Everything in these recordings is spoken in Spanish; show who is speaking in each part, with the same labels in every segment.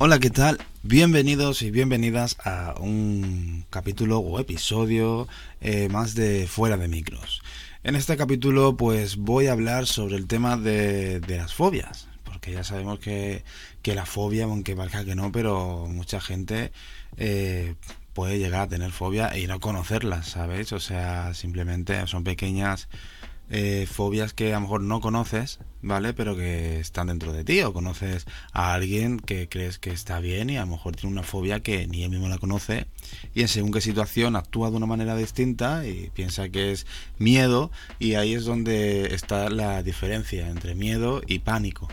Speaker 1: Hola, ¿qué tal? Bienvenidos y bienvenidas a un capítulo o episodio eh, más de Fuera de Micros. En este capítulo pues voy a hablar sobre el tema de, las fobias, porque ya sabemos que, la fobia, aunque valga que no, pero mucha gente eh, puede llegar a tener fobia y no conocerlas, ¿sabéis? O sea, simplemente son pequeñas eh, fobias que a lo mejor no conoces, ¿vale? Pero que están dentro de ti o conoces a alguien que crees que está bien y a lo mejor tiene una fobia que ni él mismo la conoce y en según qué situación actúa de una manera distinta y piensa que es miedo y ahí es donde está la diferencia entre miedo y pánico,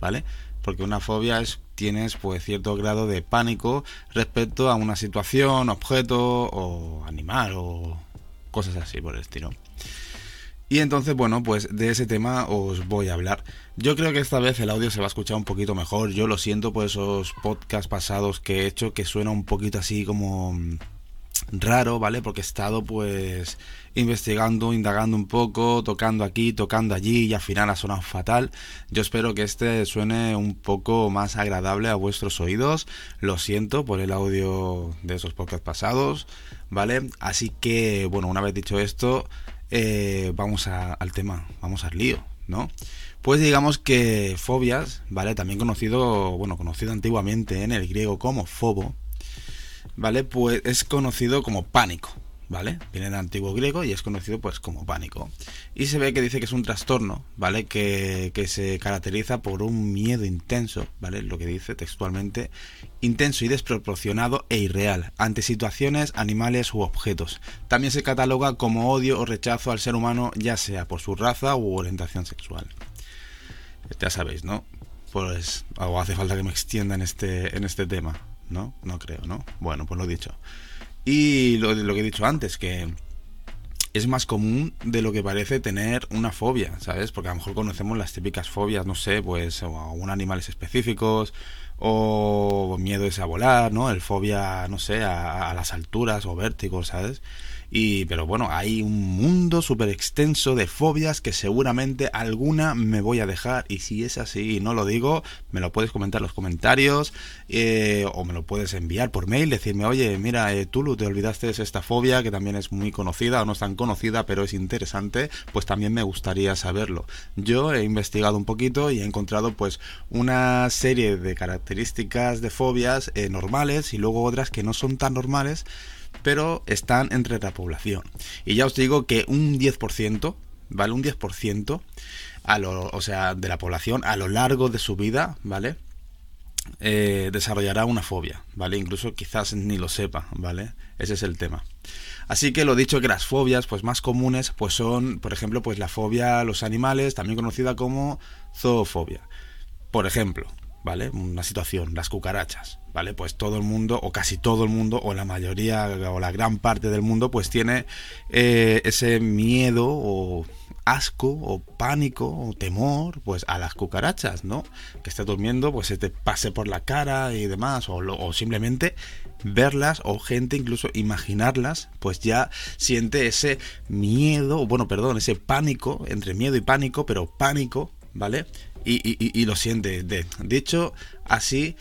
Speaker 1: ¿vale? Porque una fobia es tienes pues cierto grado de pánico respecto a una situación, objeto o animal o cosas así por el estilo. Y entonces, bueno, pues de ese tema os voy a hablar. Yo creo que esta vez el audio se va a escuchar un poquito mejor. Yo lo siento por esos podcasts pasados que he hecho que suena un poquito así como mm, raro, ¿vale? Porque he estado pues investigando, indagando un poco, tocando aquí, tocando allí y al final ha sonado fatal. Yo espero que este suene un poco más agradable a vuestros oídos. Lo siento por el audio de esos podcasts pasados, ¿vale? Así que, bueno, una vez dicho esto, eh, vamos al tema, vamos al lío, ¿no? Pues digamos que fobias, ¿vale? También conocido, bueno, conocido antiguamente en el griego como fobo, ¿vale? Pues es conocido como pánico, ¿vale? Viene del antiguo griego y es conocido pues como pánico. Y se ve que dice que es un trastorno, ¿vale? Que, que, se caracteriza por un miedo intenso, ¿vale? Lo que dice textualmente, intenso y desproporcionado e irreal ante situaciones, animales u objetos. También se cataloga como odio o rechazo al ser humano, ya sea por su raza u orientación sexual. Ya sabéis, ¿no? Pues algo hace falta que me extienda en este, en este tema, ¿no? No creo, ¿no? Bueno, pues lo dicho. Y lo, lo que he dicho antes, que es más común de lo que parece tener una fobia, ¿sabes? Porque a lo mejor conocemos las típicas fobias, no sé, pues o a animales específicos, o miedo a volar, ¿no? El fobia, no sé, a, a las alturas o vértigos, ¿sabes? Y, pero bueno, hay un mundo súper extenso de fobias que seguramente alguna me voy a dejar. Y si es así y no lo digo, me lo puedes comentar en los comentarios eh, o me lo puedes enviar por mail. Decirme, oye, mira, eh, Tulu, te olvidaste de esta fobia que también es muy conocida o no es tan conocida, pero es interesante. Pues también me gustaría saberlo. Yo he investigado un poquito y he encontrado pues una serie de características de fobias eh, normales y luego otras que no son tan normales pero están entre la población. Y ya os digo que un 10%, ¿vale? Un 10% a lo, o sea, de la población a lo largo de su vida, ¿vale? Eh, desarrollará una fobia, ¿vale? Incluso quizás ni lo sepa, ¿vale? Ese es el tema. Así que lo dicho que las fobias pues más comunes pues son, por ejemplo, pues la fobia a los animales, también conocida como zoofobia. Por ejemplo, ¿vale? Una situación, las cucarachas, ¿vale? Pues todo el mundo, o casi todo el mundo, o la mayoría, o la gran parte del mundo, pues tiene eh, ese miedo o asco o pánico o temor pues a las cucarachas, ¿no? Que esté durmiendo, pues se te pase por la cara y demás, o simplemente verlas o gente incluso imaginarlas, pues ya siente ese miedo, bueno, perdón, ese pánico, entre miedo y pánico, pero pánico, ¿vale? Y, lo siente. De, hecho, así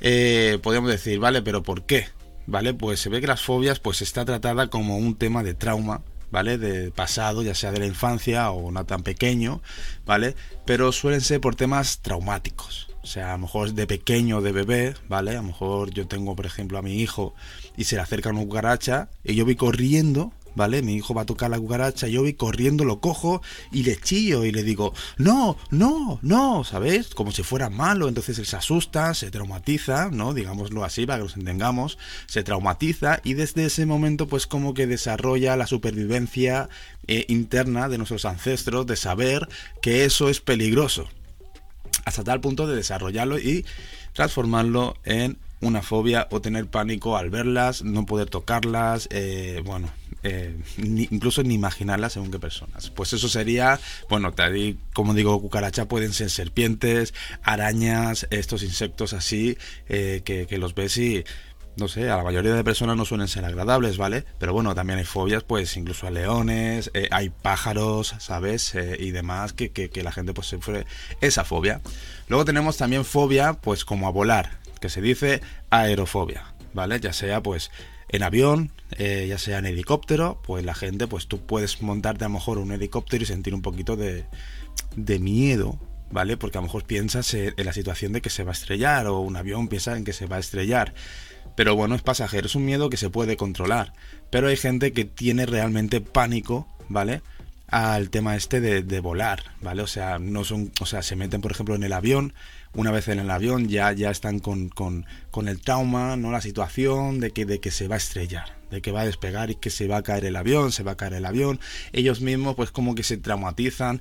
Speaker 1: eh, podríamos decir, ¿vale? Pero ¿por qué? ¿Vale? Pues se ve que las fobias pues está tratada como un tema de trauma, ¿vale? De pasado, ya sea de la infancia o no tan pequeño, ¿vale? Pero suelen ser por temas traumáticos. O sea, a lo mejor de pequeño, de bebé, ¿vale? A lo mejor yo tengo, por ejemplo, a mi hijo y se le acerca una cucaracha y yo voy corriendo ¿vale? Mi hijo va a tocar la cucaracha, yo voy corriendo, lo cojo y le chillo y le digo, no, no, no, ¿sabes? Como si fuera malo, entonces él se asusta, se traumatiza, ¿no? Digámoslo así para que nos entendamos, se traumatiza y desde ese momento pues como que desarrolla la supervivencia eh, interna de nuestros ancestros de saber que eso es peligroso hasta tal punto de desarrollarlo y transformarlo en una fobia o tener pánico al verlas, no poder tocarlas, eh, bueno, eh, incluso ni imaginarlas según qué personas. Pues eso sería, bueno, como digo, cucaracha pueden ser serpientes, arañas, estos insectos así, eh, que, los ves y no sé, a la mayoría de personas no suelen ser agradables, ¿vale? Pero bueno, también hay fobias, pues incluso a leones, hay pájaros, ¿sabes? y demás, que, que, la gente pues sufre esa fobia. Luego tenemos también fobia, pues como a volar, que se dice aerofobia, ¿vale? Ya sea pues en avión, eh, ya sea en helicóptero, pues la gente, pues tú puedes montarte a lo mejor un helicóptero y sentir un poquito de, de miedo, ¿vale? Porque a lo mejor piensas en la situación de que se va a estrellar o un avión piensa en que se va a estrellar. Pero bueno, es pasajero, es un miedo que se puede controlar. Pero hay gente que tiene realmente pánico, ¿vale? Al tema este de, de volar, ¿vale? O sea, no son, o sea, se meten, por ejemplo, en el avión, una vez en el avión ya, ya están con, con, con, el trauma, ¿no? La situación de que, de que se va a estrellar, de que va a despegar y que se va a caer el avión, se va a caer el avión. Ellos mismos pues como que se traumatizan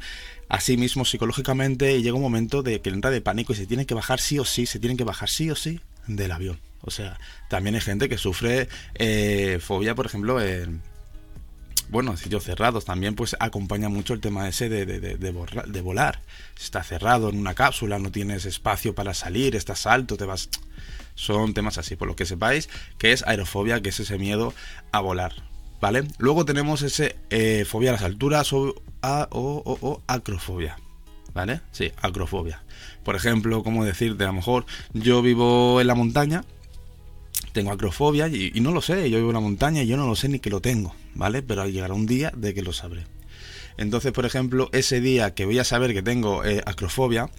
Speaker 1: a sí mismos psicológicamente y llega un momento de que entra de pánico y se tienen que bajar sí o sí, se tienen que bajar sí o sí del avión. O sea, también hay gente que sufre eh, fobia, por ejemplo, en bueno, sitios cerrados también pues acompaña mucho el tema ese de, de, de, de, volar. Está cerrado en una cápsula, no tienes espacio para salir, estás alto, te vas... Son temas así, por lo que sepáis, que es aerofobia, que es ese miedo a volar. ¿Vale? Luego tenemos ese eh, fobia a las alturas o acrofobia. ¿Vale? Sí, acrofobia. Por ejemplo, como decirte, a lo mejor yo vivo en la montaña tengo acrofobia y, no lo sé, yo vivo en la montaña y yo no lo sé ni que lo tengo, ¿vale? Pero llegará un día de que lo sabré. Entonces, por ejemplo, ese día que voy a saber que tengo eh, acrofobia,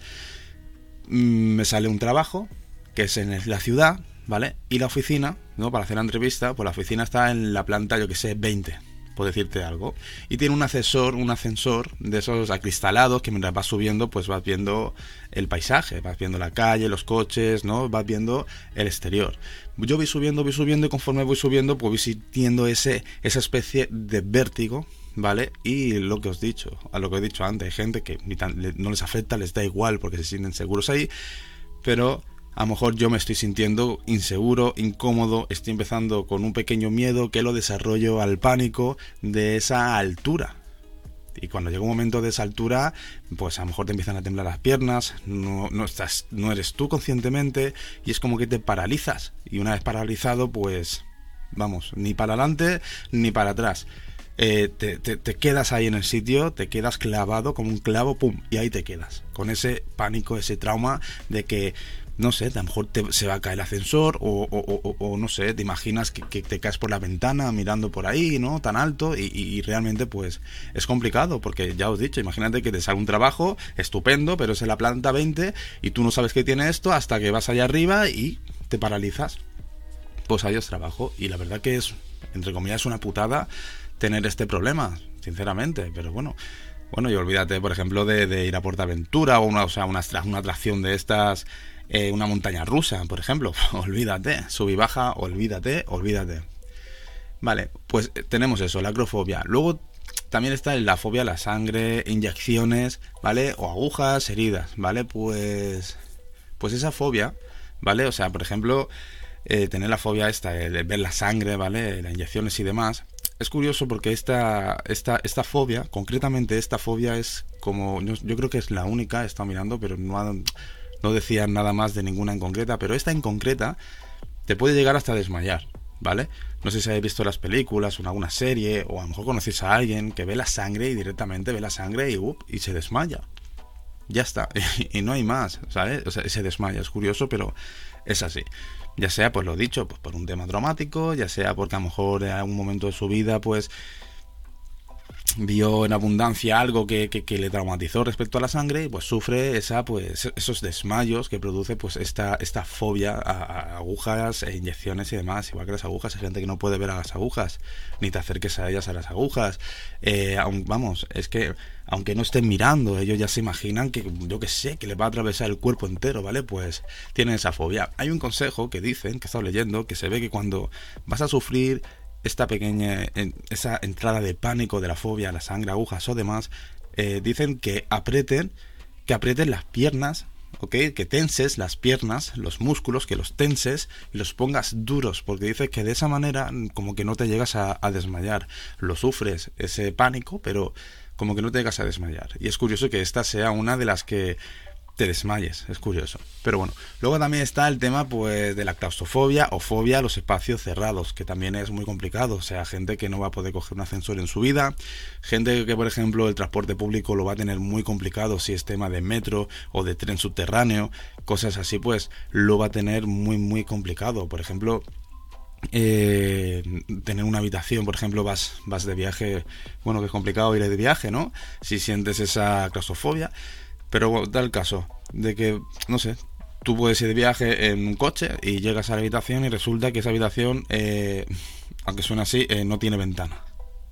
Speaker 1: mmm, me sale un trabajo que es en la ciudad, ¿vale? Y la oficina, ¿no? Para hacer la entrevista, pues la oficina está en la planta, yo que sé, 20, por decirte algo. Y tiene un ascensor, un ascensor de esos acristalados que mientras vas subiendo, pues vas viendo el paisaje, vas viendo la calle, los coches, ¿no? Vas viendo el exterior. Yo voy subiendo, voy subiendo y conforme voy subiendo, pues voy sintiendo ese, esa especie de vértigo, ¿vale? Y lo que os he dicho, a lo que he dicho antes, hay gente que no les afecta, les da igual porque se sienten seguros ahí, pero a lo mejor yo me estoy sintiendo inseguro, incómodo, estoy empezando con un pequeño miedo que lo desarrollo al pánico de esa altura. Y cuando llega un momento de esa altura, pues a lo mejor te empiezan a temblar las piernas, no, estás, no eres tú conscientemente y es como que te paralizas. Y una vez paralizado, pues vamos, ni para adelante ni para atrás. Eh, te, te, quedas ahí en el sitio, te quedas clavado como un clavo, pum, y ahí te quedas. Con ese pánico, ese trauma de que no sé, a lo mejor te, se va a caer el ascensor o, o, no sé, te imaginas que, que, te caes por la ventana mirando por ahí, ¿no? Tan alto y, y, realmente pues es complicado porque ya os he dicho, imagínate que te sale un trabajo estupendo, pero es en la planta 20 y tú no sabes que tiene esto hasta que vas allá arriba y te paralizas. Pues ahí es trabajo y la verdad que es, entre comillas, una putada tener este problema, sinceramente, pero bueno. Bueno, y olvídate, por ejemplo, de, de ir a Portaventura o una, o sea, una, una atracción de estas eh, una montaña rusa, por ejemplo. olvídate, sub y baja, olvídate, olvídate. Vale, pues eh, tenemos eso, la acrofobia. Luego también está la fobia a la sangre, inyecciones, ¿vale? O agujas, heridas, ¿vale? Pues, pues esa fobia, ¿vale? O sea, por ejemplo, eh, tener la fobia esta de ver la sangre, ¿vale? Las inyecciones y demás. Es curioso porque esta, esta, esta fobia, concretamente esta fobia es como, yo, yo creo que es la única, he estado mirando, pero no ha, no decían nada más de ninguna en concreta, pero esta en concreta te puede llegar hasta desmayar, ¿vale? No sé si habéis visto las películas o en alguna serie, o a lo mejor conocéis a alguien que ve la sangre y directamente ve la sangre y, up, y se desmaya. Ya está, y no hay más, ¿sabes? O sea, se desmaya, es curioso, pero es así. Ya sea, pues lo dicho, pues por un tema dramático, ya sea porque a lo mejor en algún momento de su vida, pues vio en abundancia algo que, que, le traumatizó respecto a la sangre y pues sufre esa pues esos desmayos que produce pues esta esta fobia a, a, agujas e inyecciones y demás. Igual que las agujas hay gente que no puede ver a las agujas ni te acerques a ellas a las agujas. Eh, aun, vamos es que aunque no estén mirando ellos ya se imaginan que yo que sé que les va a atravesar el cuerpo entero vale pues tienen esa fobia. Hay un consejo que dicen que he estado leyendo que se ve que cuando vas a sufrir esta pequeña, esa entrada de pánico de la fobia, la sangre, agujas o demás, eh, dicen que aprieten, que aprieten las piernas, ¿ok? Que tenses las piernas, los músculos, que los tenses y los pongas duros, porque dice que de esa manera como que no te llegas a, a desmayar, lo sufres ese pánico, pero como que no te llegas a desmayar. Y es curioso que esta sea una de las que te desmayes, es curioso. Pero bueno, luego también está el tema pues de la claustrofobia o fobia a los espacios cerrados, que también es muy complicado, o sea, gente que no va a poder coger un ascensor en su vida, gente que por ejemplo el transporte público lo va a tener muy complicado si es tema de metro o de tren subterráneo, cosas así pues lo va a tener muy muy complicado. Por ejemplo, eh, tener una habitación, por ejemplo, vas, vas de viaje, bueno, que es complicado ir de viaje, ¿no? Si sientes esa claustrofobia, pero da el caso de que, no sé, tú puedes ir de viaje en un coche y llegas a la habitación y resulta que esa habitación, eh, aunque suene así, eh, no tiene ventana.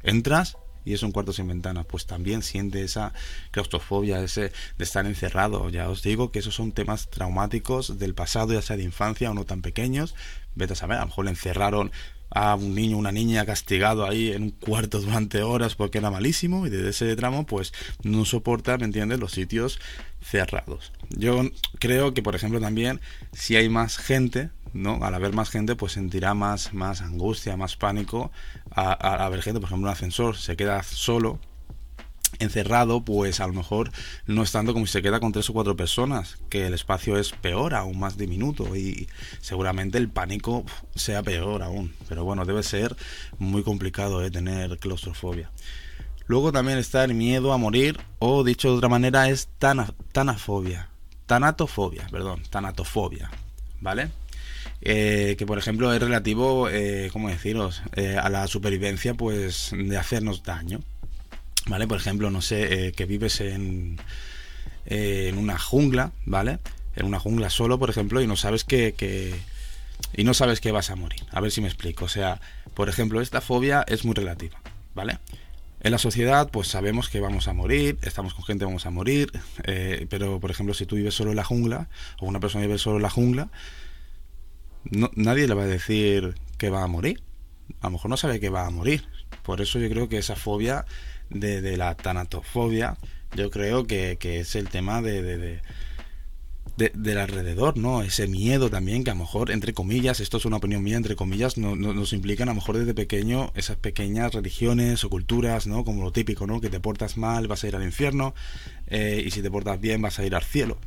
Speaker 1: Entras y es un cuarto sin ventana, pues también siente esa claustrofobia, ese de estar encerrado. Ya os digo que esos son temas traumáticos del pasado, ya sea de infancia o no tan pequeños. Vete a saber, a lo mejor le encerraron a un niño, una niña castigado ahí en un cuarto durante horas porque era malísimo y desde ese tramo pues no soporta, ¿me entiendes?, los sitios cerrados. Yo creo que, por ejemplo, también si hay más gente, ¿no? Al haber más gente, pues sentirá más, más angustia, más pánico a, a, a ver gente, por ejemplo, un ascensor se queda solo encerrado, pues a lo mejor no es tanto como si se queda con tres o cuatro personas, que el espacio es peor, aún más diminuto, y seguramente el pánico sea peor aún. Pero bueno, debe ser muy complicado ¿eh? tener claustrofobia. Luego también está el miedo a morir, o dicho de otra manera, es. Tanatofobia, perdón, tanatofobia, ¿vale? Eh, que por ejemplo es relativo, eh, ¿cómo deciros?, a la supervivencia, pues de hacernos daño. ¿Vale? Por ejemplo, no sé, eh, que vives en, eh, en una jungla, ¿vale? En una jungla solo, por ejemplo, y no sabes que, que, y no sabes que vas a morir. A ver si me explico. O sea, por ejemplo, esta fobia es muy relativa, ¿vale? En la sociedad, pues sabemos que vamos a morir, estamos con gente, vamos a morir, eh, pero por ejemplo, si tú vives solo en la jungla, o una persona vive solo en la jungla, no, nadie le va a decir que va a morir. A lo mejor no sabe que va a morir. Por eso yo creo que esa fobia de, la tanatofobia, yo creo que, es el tema de, de, del alrededor, ¿no? Ese miedo también que a lo mejor, entre comillas, esto es una opinión mía, entre comillas, no, nos implican a lo mejor desde pequeño esas pequeñas religiones o culturas, ¿no? Como lo típico, ¿no? Que te portas mal, vas a ir al infierno, eh, y si te portas bien, vas a ir al cielo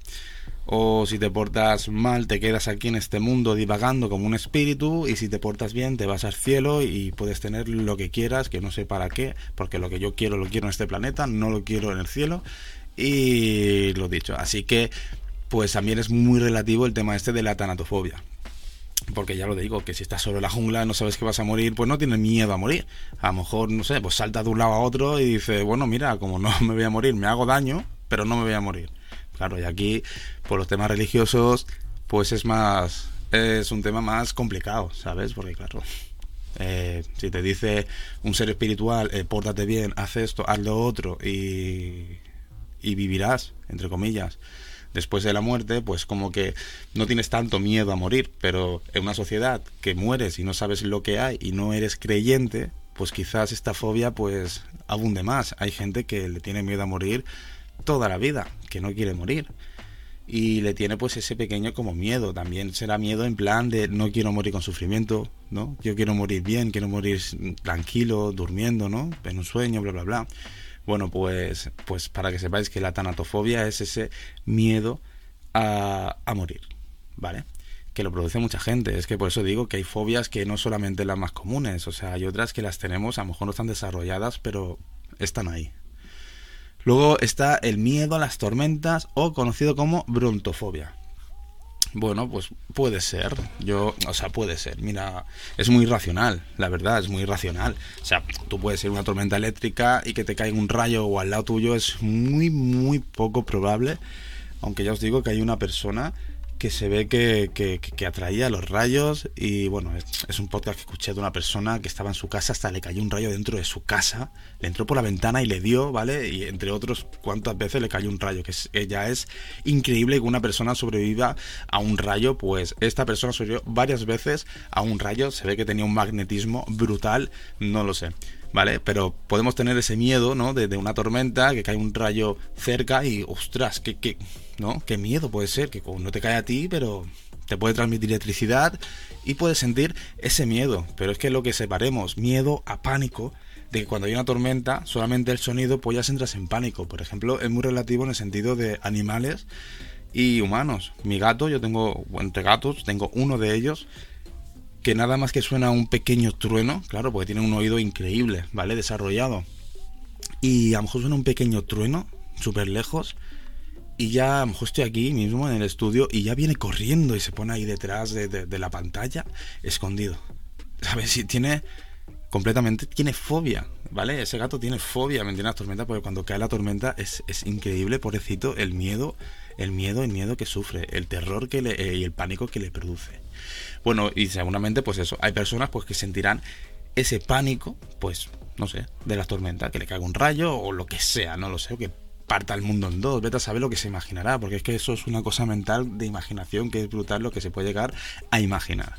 Speaker 1: o si te portas mal te quedas aquí en este mundo divagando como un espíritu y si te portas bien te vas al cielo y puedes tener lo que quieras, que no sé para qué, porque lo que yo quiero lo quiero en este planeta, no lo quiero en el cielo y lo dicho, así que pues también es muy relativo el tema este de la tanatofobia. Porque ya lo digo, que si estás solo en la jungla, no sabes que vas a morir, pues no tienes miedo a morir. A lo mejor, no sé, pues salta de un lado a otro y dice, bueno, mira, como no me voy a morir, me hago daño, pero no me voy a morir. Claro, y aquí, por los temas religiosos, pues es más. Es un tema más complicado, ¿sabes? Porque, claro. Eh, si te dice un ser espiritual, eh, pórtate bien, haz esto, haz lo otro y, y vivirás, entre comillas, después de la muerte, pues como que no tienes tanto miedo a morir, pero en una sociedad que mueres y no sabes lo que hay y no eres creyente, pues quizás esta fobia pues abunde más. Hay gente que le tiene miedo a morir toda la vida, que no quiere morir. Y le tiene pues ese pequeño como miedo, también será miedo en plan de no quiero morir con sufrimiento, ¿no? Yo quiero morir bien, quiero morir tranquilo, durmiendo, ¿no? En un sueño, bla, bla, bla. Bueno, pues, pues para que sepáis que la tanatofobia es ese miedo a, a morir, ¿vale? que lo produce mucha gente. Es que por eso digo que hay fobias que no solamente las más comunes, o sea, hay otras que las tenemos, a lo mejor no están desarrolladas, pero están ahí, Luego está el miedo a las tormentas o conocido como brontofobia. Bueno, pues puede ser. Yo, o sea, puede ser. Mira, es muy racional, la verdad, es muy racional. O sea, tú puedes ser una tormenta eléctrica y que te caiga un rayo o al lado tuyo es muy, muy poco probable. Aunque ya os digo que hay una persona que se ve que, que, atraía los rayos y bueno, es, un podcast que escuché de una persona que estaba en su casa, hasta le cayó un rayo dentro de su casa, le entró por la ventana y le dio, ¿vale? Y entre otros, cuántas veces le cayó un rayo, que, ya es increíble que una persona sobreviva a un rayo, pues esta persona sobrevivió varias veces a un rayo, se ve que tenía un magnetismo brutal, no lo sé. ¿vale? Pero podemos tener ese miedo, ¿no? De, una tormenta, que cae un rayo cerca y, ostras, qué, qué, ¿no? Qué miedo puede ser, que no te cae a ti, pero te puede transmitir electricidad y puedes sentir ese miedo. Pero es que lo que separemos, miedo a pánico, de que cuando hay una tormenta, solamente el sonido, pues ya entras en pánico. Por ejemplo, es muy relativo en el sentido de animales y humanos. Mi gato, yo tengo, entre gatos, tengo uno de ellos que nada más que suena un pequeño trueno, claro, porque tiene un oído increíble, ¿vale? Desarrollado. Y a lo mejor suena un pequeño trueno, súper lejos, y ya mejor estoy aquí mismo en el estudio y ya viene corriendo y se pone ahí detrás de, la pantalla, escondido. ¿Sabes? Si tiene completamente, tiene fobia, ¿vale? Ese gato tiene fobia, ¿me entiendes? La tormenta, porque cuando cae la tormenta es, es increíble, pobrecito, el miedo, el miedo, el miedo que sufre, el terror que le, eh, y el pánico que le produce. Bueno, y seguramente, pues eso, hay personas pues que sentirán ese pánico, pues, no sé, de la tormenta, que le caiga un rayo o lo que sea, no lo sé, o parta el mundo en dos, vete a saber lo que se imaginará, porque es que eso es una cosa mental de imaginación que es brutal lo que se puede llegar a imaginar.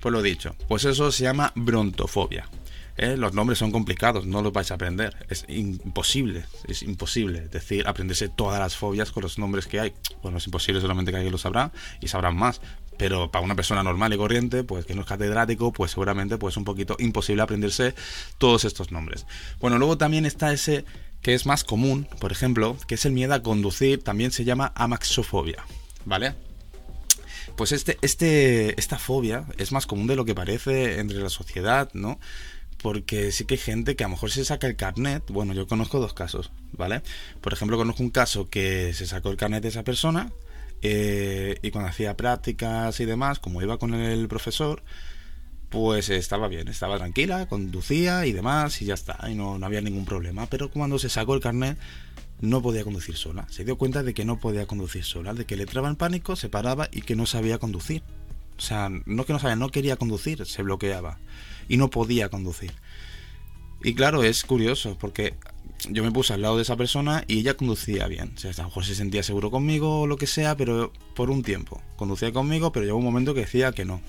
Speaker 1: Pues lo dicho, pues eso se llama brontofobia. ¿eh? Los nombres son complicados, no los vais a aprender, es imposible, es imposible. Es decir, aprenderse todas las fobias con los nombres que hay. Bueno, es imposible, solamente que alguien lo sabrá y sabrán más. Pero para una persona normal y corriente, pues que no es catedrático, pues seguramente pues un poquito imposible aprenderse todos estos nombres. Bueno, luego también está ese que es más común, por ejemplo, que es el miedo a conducir, también se llama amaxofobia, ¿vale? Pues este, este, esta fobia es más común de lo que parece entre la sociedad, ¿no? Porque sí que hay gente que a lo mejor se saca el carnet, bueno, yo conozco dos casos, ¿vale? Por ejemplo, conozco un caso que se sacó el carnet de esa persona eh, y cuando hacía prácticas y demás, como iba con el profesor, pues estaba bien, estaba tranquila, conducía y demás, y ya está, y no, había ningún problema. Pero cuando se sacó el carnet, no podía conducir sola. Se dio cuenta de que no podía conducir sola, de que le entraba en pánico, se paraba y que no sabía conducir. O sea, no que no sabía, no quería conducir, se bloqueaba y no podía conducir. Y claro, es curioso porque yo me puse al lado de esa persona y ella conducía bien. O sea, a lo mejor se sentía seguro conmigo o lo que sea, pero por un tiempo. Conducía conmigo, pero llegó un momento que decía que no,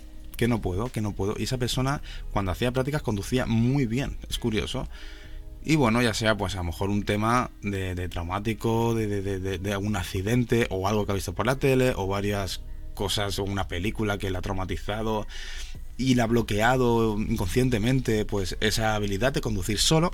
Speaker 1: que no puedo, que no puedo. Y esa persona, cuando hacía prácticas, conducía muy bien, es curioso. Y bueno, ya sea pues a lo mejor un tema de, traumático, de, de, de, algún accidente o algo que ha visto por la tele o varias cosas o una película que la ha traumatizado y la ha bloqueado inconscientemente pues esa habilidad de conducir solo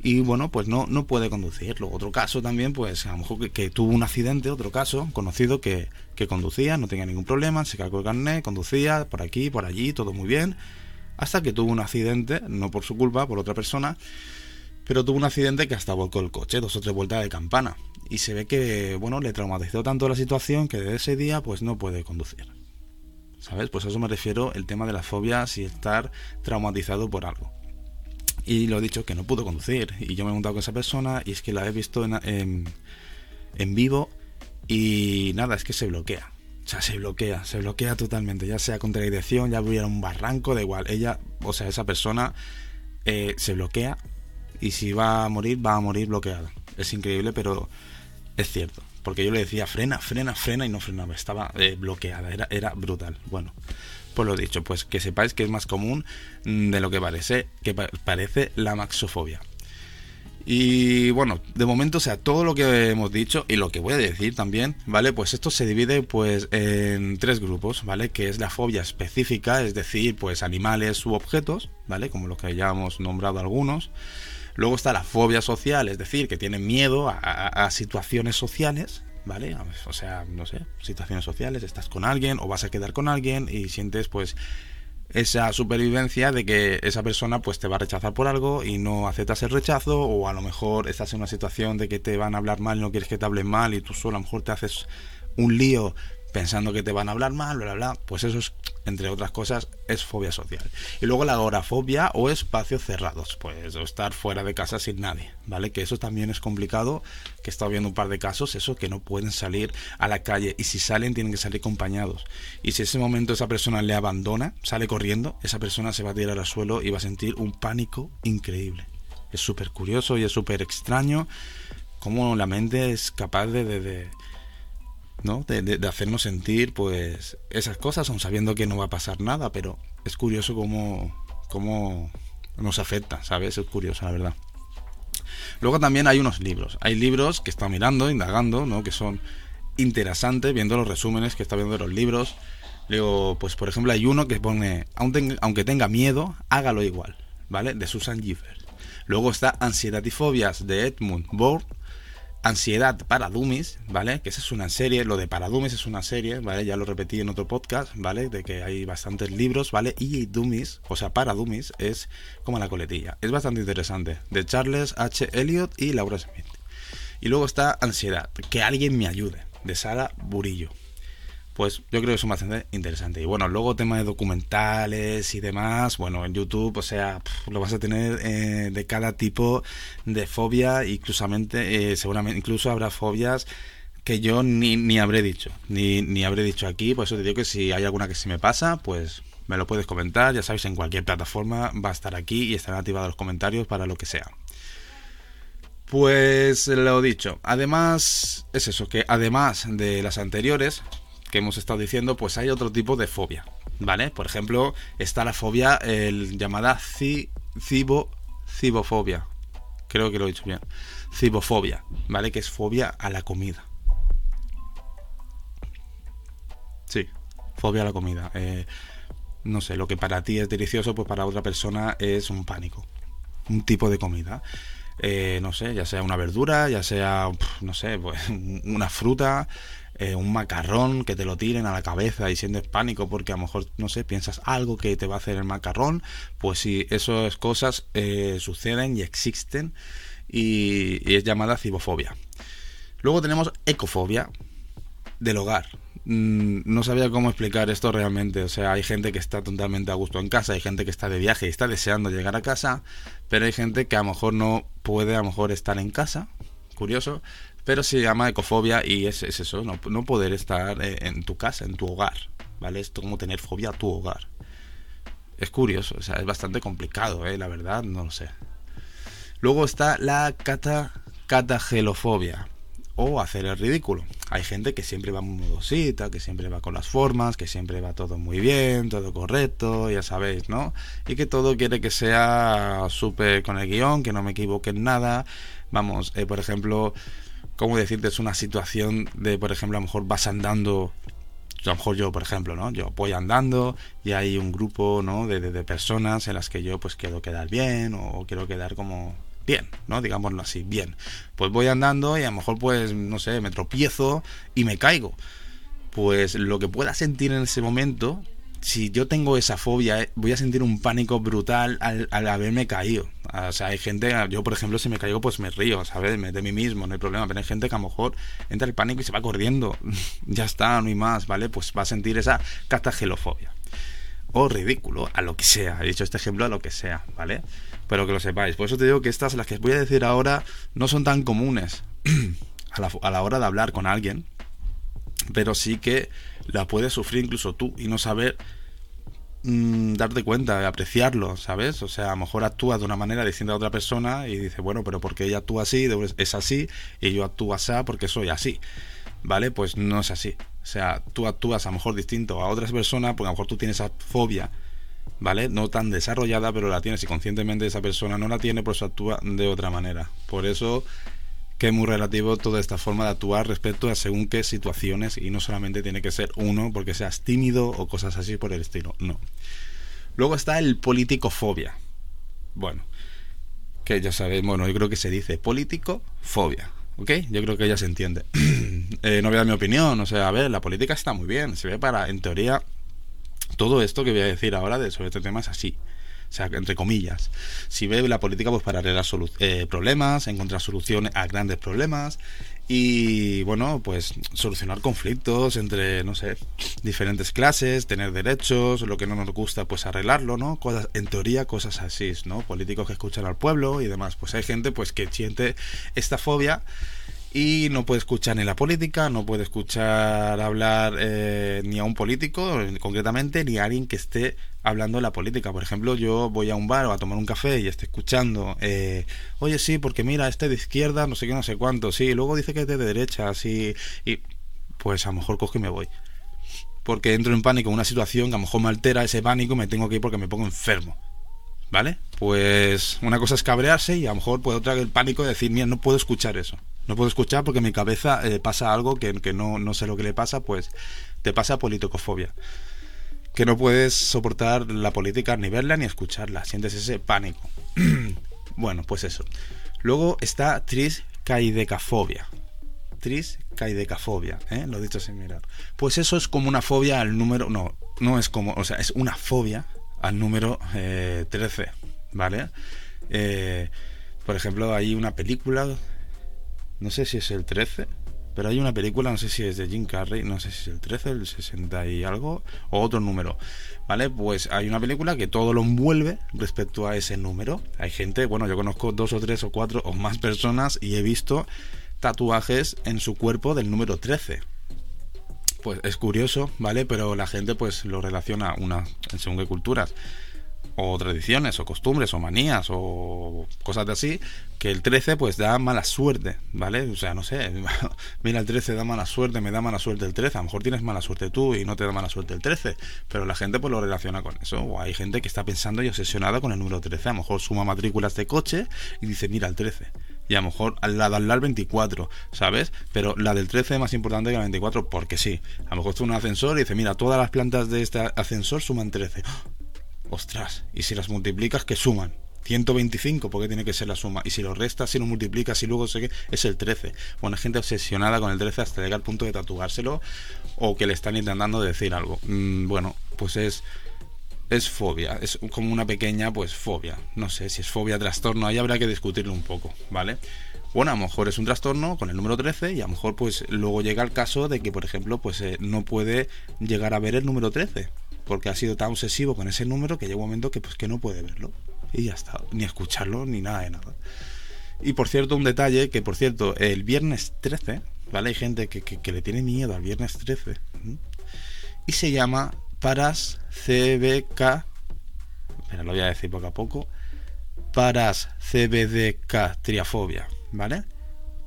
Speaker 1: y bueno, pues no, no puede conducirlo. Otro caso también, pues a lo mejor que, tuvo un accidente, otro caso conocido que, que, conducía, no tenía ningún problema, se cagó el carnet, conducía por aquí, por allí, todo muy bien, hasta que tuvo un accidente, no por su culpa, por otra persona, pero tuvo un accidente que hasta volcó el coche, dos o tres vueltas de campana. Y se ve que, bueno, le traumatizó tanto la situación que desde ese día, pues no puede conducir. ¿Sabes? Pues a eso me refiero el tema de las fobias y estar traumatizado por algo. Y lo he dicho que no pudo conducir. Y yo me he juntado con esa persona y es que la he visto en, en, vivo y nada, es que se bloquea. O sea, se bloquea, se bloquea totalmente. Ya sea contra la dirección, ya hubiera un barranco, da igual. Ella, o sea, esa persona eh, se bloquea y si va a morir, va a morir bloqueada. Es increíble, pero es cierto. Porque yo le decía frena, frena, frena y no frenaba. Estaba eh, bloqueada, era, era brutal. Bueno, pues lo dicho, pues que sepáis que es más común mm, de lo que parece, que parece la maxofobia. Y bueno, de momento, o sea, todo lo que hemos dicho y lo que voy a decir también, ¿vale? Pues esto se divide pues en tres grupos, ¿vale? Que es la fobia específica, es decir, pues animales u objetos, ¿vale? Como los que ya hemos nombrado algunos. Luego está la fobia social, es decir, que tienen miedo a situaciones sociales, ¿vale? O sea, no sé, situaciones sociales, estás con alguien o vas a quedar con alguien y sientes pues esa supervivencia de que esa persona pues te va a rechazar por algo y no aceptas el rechazo o a lo mejor estás en una situación de que te van a hablar mal y no quieres que te hablen mal y tú solo a lo mejor te haces un lío pensando que te van a hablar mal, bla, bla, bla, pues eso es, entre otras cosas, es fobia social. Y luego la agorafobia o espacios cerrados, pues estar fuera de casa sin nadie, ¿vale? Que eso también es complicado, que he estado viendo un par de casos, eso que no pueden salir a la calle y si salen tienen que salir acompañados. Y si ese momento esa persona le abandona, sale corriendo, esa persona se va a tirar al suelo y va a sentir un pánico increíble. Es súper curioso y es súper extraño cómo la mente es capaz de ¿no? De, hacernos sentir pues esas cosas, aun sabiendo que no va a pasar nada, pero es curioso cómo, cómo nos afecta, ¿sabes? Es curioso, la verdad. Luego también hay unos libros. Hay libros que está mirando, indagando, ¿no? Que son interesantes, viendo los resúmenes que está viendo de los libros. Luego, pues por ejemplo, hay uno que pone, aunque tenga miedo, hágalo igual, ¿vale? De Susan Gifford. Luego está Ansiedad y Fobias de Edmund Bourne Ansiedad para Dummies, ¿vale? Que esa es una serie, lo de para Dummies es una serie, ¿vale? Ya lo repetí en otro podcast, ¿vale? De que hay bastantes libros, ¿vale? Y Dummies, o sea, para Dummies es como la coletilla. Es bastante interesante, de Charles H. Eliot y Laura Smith. Y luego está Ansiedad, que alguien me ayude, de Sara Burillo pues yo creo que es bastante interesante. Y bueno, luego tema de documentales y demás, bueno, en YouTube, o sea, lo vas a tener eh, de cada tipo de fobia, inclusamente, eh, seguramente, incluso habrá fobias que yo ni, ni habré dicho, ni, ni habré dicho aquí, por eso te digo que si hay alguna que se me pasa, pues me lo puedes comentar, ya sabes, en cualquier plataforma va a estar aquí y estarán activados los comentarios para lo que sea. Pues lo dicho, además es eso, que además de las anteriores, que hemos estado diciendo, pues hay otro tipo de fobia, ¿vale? Por ejemplo, está la fobia el, llamada cibo, cibofobia. Creo que lo he dicho bien. Cibofobia, ¿vale? Que es fobia a la comida. Sí, fobia a la comida. Eh, no sé, lo que para ti es delicioso, pues para otra persona es un pánico. Un tipo de comida. Eh, no sé, ya sea una verdura, ya sea, no sé, pues una fruta, eh, un macarrón que te lo tiren a la cabeza y sientes pánico porque a lo mejor, no sé, piensas algo que te va a hacer el macarrón, pues si esas cosas eh, suceden y existen y, y es llamada cibofobia. Luego tenemos ecofobia del hogar. Mm, no sabía cómo explicar esto realmente. O sea, hay gente que está totalmente a gusto en casa, hay gente que está de viaje y está deseando llegar a casa, pero hay gente que a lo mejor no puede a lo mejor estar en casa, curioso, pero se llama ecofobia y es, eso, no, no, poder estar eh, en tu casa, en tu hogar, ¿vale? Es como tener fobia a tu hogar. Es curioso, o sea, es bastante complicado, ¿eh? La verdad, no lo sé. Luego está la cata, catagelofobia o hacer el ridículo. Hay gente que siempre va muy modosita, que siempre va con las formas, que siempre va todo muy bien, todo correcto, ya sabéis, ¿no? Y que todo quiere que sea súper con el guion, que no me equivoque en nada. Vamos, eh, por ejemplo, ¿cómo decirte? Es una situación de, por ejemplo, a lo mejor vas andando, a lo mejor yo, por ejemplo, ¿no? Yo voy andando y hay un grupo, ¿no? De, de, personas en las que yo pues quiero quedar bien o quiero quedar como bien, ¿no? Digámoslo así, bien. Pues voy andando y a lo mejor pues, no sé, me tropiezo y me caigo. Pues lo que pueda sentir en ese momento si yo tengo esa fobia, eh, voy a sentir un pánico brutal al, haberme caído. O sea, hay gente, yo por ejemplo, si me caigo, pues me río, ¿sabes? De mí mismo, no hay problema. Pero hay gente que a lo mejor entra el pánico y se va corriendo. ya está, no hay más, ¿vale? Pues va a sentir esa catagelofobia. O ridículo, a lo que sea. He dicho este ejemplo a lo que sea, ¿vale? Pero que lo sepáis. Por eso te digo que estas, las que voy a decir ahora, no son tan comunes a la, a la hora de hablar con alguien. Pero sí que la puedes sufrir incluso tú y no saber mm, darte cuenta, apreciarlo, ¿sabes? O sea, a lo mejor actúas de una manera distinta a otra persona y dices, bueno, pero porque ella actúa así, es así, y yo actúo así porque soy así, ¿vale? Pues no es así. O sea, tú actúas a lo mejor distinto a otras personas, porque a lo mejor tú tienes esa fobia, ¿vale? No tan desarrollada, pero la tienes y conscientemente esa persona no la tiene, pues actúa de otra manera. Por eso que es muy relativo toda esta forma de actuar respecto a según qué situaciones y no solamente tiene que ser uno porque seas tímido o cosas así por el estilo, no. Luego está el politicofobia. Bueno, que ya sabéis, bueno, yo creo que se dice político-fobia, ¿ok? Yo creo que ya se entiende. eh, no voy a dar mi opinión, o sea, a ver, la política está muy bien, se ve para, en teoría, todo esto que voy a decir ahora de, sobre este tema es así o sea, entre comillas. Si ve la política pues para arreglar eh, problemas, encontrar soluciones a grandes problemas y bueno, pues solucionar conflictos entre, no sé, diferentes clases, tener derechos, lo que no nos gusta, pues arreglarlo, ¿no? Cosas, en teoría, cosas así, ¿no? Políticos que escuchan al pueblo y demás. Pues hay gente pues que siente esta fobia y no puede escuchar ni la política, no puede escuchar hablar eh, ni a un político concretamente, ni a alguien que esté hablando de la política. Por ejemplo, yo voy a un bar o a tomar un café y esté escuchando, eh, oye, sí, porque mira, este de izquierda, no sé qué, no sé cuánto, sí, luego dice que es de derecha, sí, y pues a lo mejor coge y me voy. Porque entro en pánico en una situación que a lo mejor me altera ese pánico y me tengo que ir porque me pongo enfermo. ¿Vale? Pues una cosa es cabrearse y a lo mejor puede otra el pánico de decir, mira, no puedo escuchar eso. No puedo escuchar porque en mi cabeza eh, pasa algo que, que no, no, sé lo que le pasa, pues te pasa politocofobia. Que no puedes soportar la política ni verla ni escucharla, sientes ese pánico. bueno, pues eso. Luego está Triscaidecafobia. Triscaidecafobia, ¿eh? lo dicho sin mirar. Pues eso es como una fobia al número. No, no es como. O sea, es una fobia al número 13, eh, ¿vale? Eh, por ejemplo, hay una película. No sé si es el 13 pero hay una película, no sé si es de Jim Carrey, no sé si es el 13, el 60 y algo, o otro número, ¿vale? Pues hay una película que todo lo envuelve respecto a ese número. Hay gente, bueno, yo conozco dos o tres o cuatro o más personas y he visto tatuajes en su cuerpo del número 13 pues es curioso, ¿vale? Pero la gente pues lo relaciona una según qué culturas o tradiciones o costumbres o manías o cosas de así que el 13 pues da mala suerte, ¿vale? O sea, no sé, mira el 13 da mala suerte, me da mala suerte el 13, a lo mejor tienes mala suerte tú y no te da mala suerte el 13, pero la gente pues lo relaciona con eso, o hay gente que está pensando y obsesionada con el número 13, a lo mejor suma matrículas de coche y dice, mira el 13, y a lo mejor la de al 24, ¿sabes? Pero la del 13 es más importante que la 24 porque sí. A lo mejor tú un ascensor y dice, mira, todas las plantas de este ascensor suman 13. Ostras, y si las multiplicas, ¿qué suman? 125, porque tiene que ser la suma. Y si lo restas, si lo multiplicas, y luego sé que es el 13. Bueno, hay gente obsesionada con el 13 hasta llegar al punto de tatuárselo o que le están intentando decir algo. Mm, bueno, pues es es fobia, es como una pequeña pues fobia. No sé si es fobia, trastorno, ahí habrá que discutirlo un poco, ¿vale? Bueno, a lo mejor es un trastorno con el número 13 y a lo mejor pues luego llega el caso de que, por ejemplo, pues eh, no puede llegar a ver el número 13 porque ha sido tan obsesivo con ese número que llega un momento que pues que no puede verlo y ya está, ni escucharlo ni nada de nada. Y por cierto, un detalle que por cierto, el viernes 13, ¿vale? Hay gente que, le tiene miedo al viernes 13 y se llama Paras CBK, pero lo voy a decir poco a poco, Paras CBDK triafobia, ¿vale?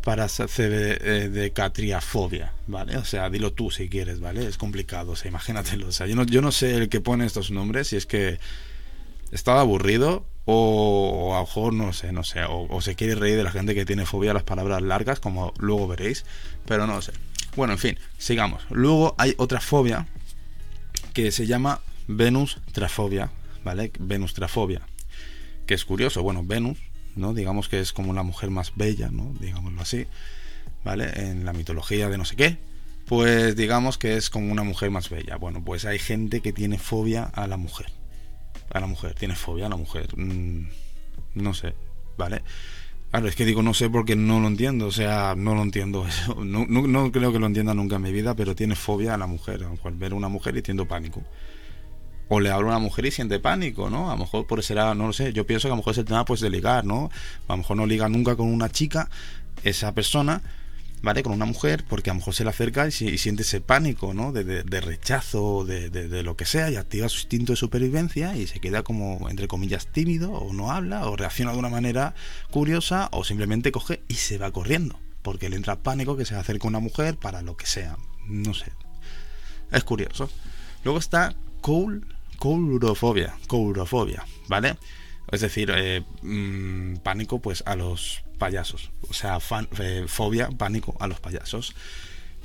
Speaker 1: Para de, de catriafobia, ¿vale? O sea, dilo tú si quieres, ¿vale? Es complicado, o sea, imagínatelo. O sea, yo no, yo no sé el que pone estos nombres, si es que estaba aburrido o, a lo mejor, no sé, no sé, o, se quiere reír de la gente que tiene fobia a las palabras largas, como luego veréis, pero no sé. Bueno, en fin, sigamos. Luego hay otra fobia que se llama Venus trafobia, ¿vale? Venus trafobia, que es curioso. Bueno, Venus ¿no? Digamos que es como la mujer más bella, ¿no? Digámoslo así, ¿vale? En la mitología de no sé qué, pues digamos que es como una mujer más bella. Bueno, pues hay gente que tiene fobia a la mujer. A la mujer, tiene fobia a la mujer. Mm, no sé, ¿vale? Claro, es que digo no sé porque no lo entiendo, o sea, no lo entiendo eso. No, no, creo que lo entienda nunca en mi vida, pero tiene fobia a la mujer. Al ver a una mujer y tiendo pánico o le habla a una mujer y siente pánico, ¿no? A lo mejor por será, no lo sé, yo pienso que a lo mejor es el tema pues de ligar, ¿no? A lo mejor no liga nunca con una chica, esa persona, ¿vale? Con una mujer, porque a lo mejor se le acerca y, siente ese pánico, ¿no? De, rechazo, de, lo que sea, y activa su instinto de supervivencia y se queda como, entre comillas, tímido, o no habla, o reacciona de una manera curiosa, o simplemente coge y se va corriendo, porque le entra pánico que se acerque a una mujer para lo que sea, no sé. Es curioso. Luego está Cool courofobia, courofobia, ¿vale? Es decir, eh, mm, pánico pues a los payasos, o sea, eh, fobia, pánico a los payasos.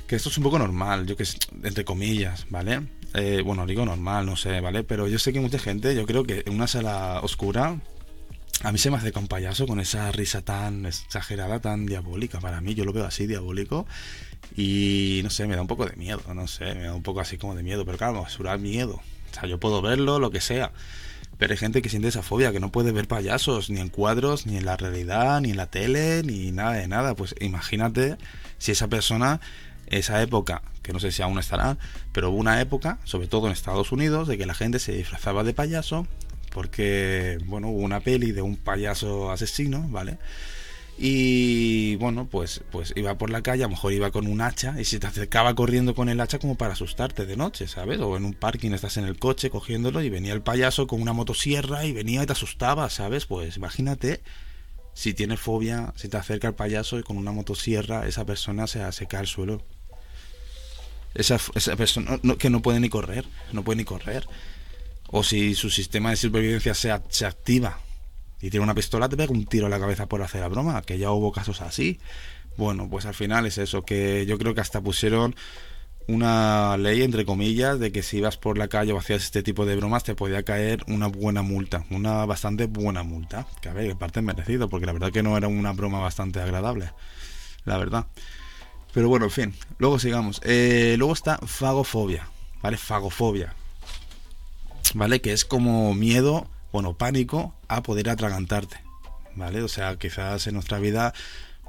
Speaker 1: Que esto es un poco normal, yo que sé, entre comillas, ¿vale? Eh, bueno, digo normal, no sé, ¿vale? Pero yo sé que mucha gente, yo creo que en una sala oscura, a mí se me hace con payaso con esa risa tan exagerada, tan diabólica. Para mí, yo lo veo así, diabólico. Y no sé, me da un poco de miedo, no sé, me da un poco así como de miedo. Pero claro, me miedo, o sea, yo puedo verlo, lo que sea. Pero hay gente que siente esa fobia, que no puede ver payasos, ni en cuadros, ni en la realidad, ni en la tele, ni nada de nada. Pues imagínate si esa persona, esa época, que no sé si aún estará, pero hubo una época, sobre todo en Estados Unidos, de que la gente se disfrazaba de payaso, porque, bueno, hubo una peli de un payaso asesino, ¿vale? Y bueno, pues, pues iba por la calle, a lo mejor iba con un hacha y se te acercaba corriendo con el hacha como para asustarte de noche, ¿sabes? O en un parking estás en el coche cogiéndolo y venía el payaso con una motosierra y venía y te asustaba, ¿sabes? Pues imagínate si tienes fobia, si te acerca el payaso y con una motosierra esa persona se, se cae al suelo. Esa, persona que no puede ni correr, no puede ni correr. O si su sistema de supervivencia se activa y tiene una pistola, te pega un tiro a la cabeza por hacer la broma, que ya hubo casos así. Bueno, pues al final es eso, que yo creo que hasta pusieron una ley, entre comillas, de que si ibas por la calle o hacías este tipo de bromas te podía caer una buena multa, una bastante buena multa. Que a ver, en parte merecido, porque la verdad que no era una broma bastante agradable, la verdad. Pero bueno, en fin, luego sigamos. Eh, luego está fagofobia, ¿vale? Fagofobia, ¿vale? Que es como miedo, bueno, pánico a poder atragantarte, ¿vale? O sea, quizás en nuestra vida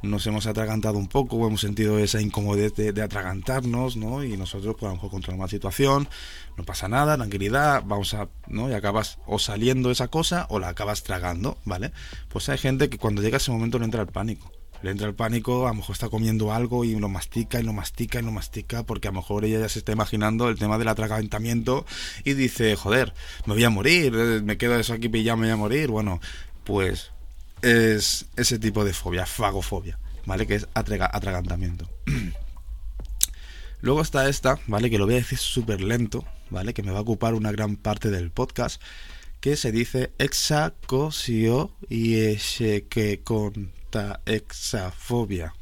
Speaker 1: nos hemos atragantado un poco, hemos sentido esa incomodidad de, atragantarnos, ¿no? Y nosotros, pues a lo mejor controlamos la situación, no pasa nada, tranquilidad, vamos a, ¿no? Y acabas o saliendo esa cosa o la acabas tragando, ¿vale? Pues hay gente que cuando llega ese momento le entra el pánico. Le entra el pánico, a lo mejor está comiendo algo y lo mastica y lo mastica y lo mastica porque a lo mejor ella ya se está imaginando el tema del atragantamiento y dice, joder, me voy a morir, eh, me quedo eso aquí pillado, me voy a morir. Bueno, pues es ese tipo de fobia, fagofobia, ¿vale? Que es atragantamiento. Luego está esta, ¿vale? Que lo voy a decir súper lento, ¿vale? Que me va a ocupar una gran parte del podcast, que se dice exacosio y que conta exafobia.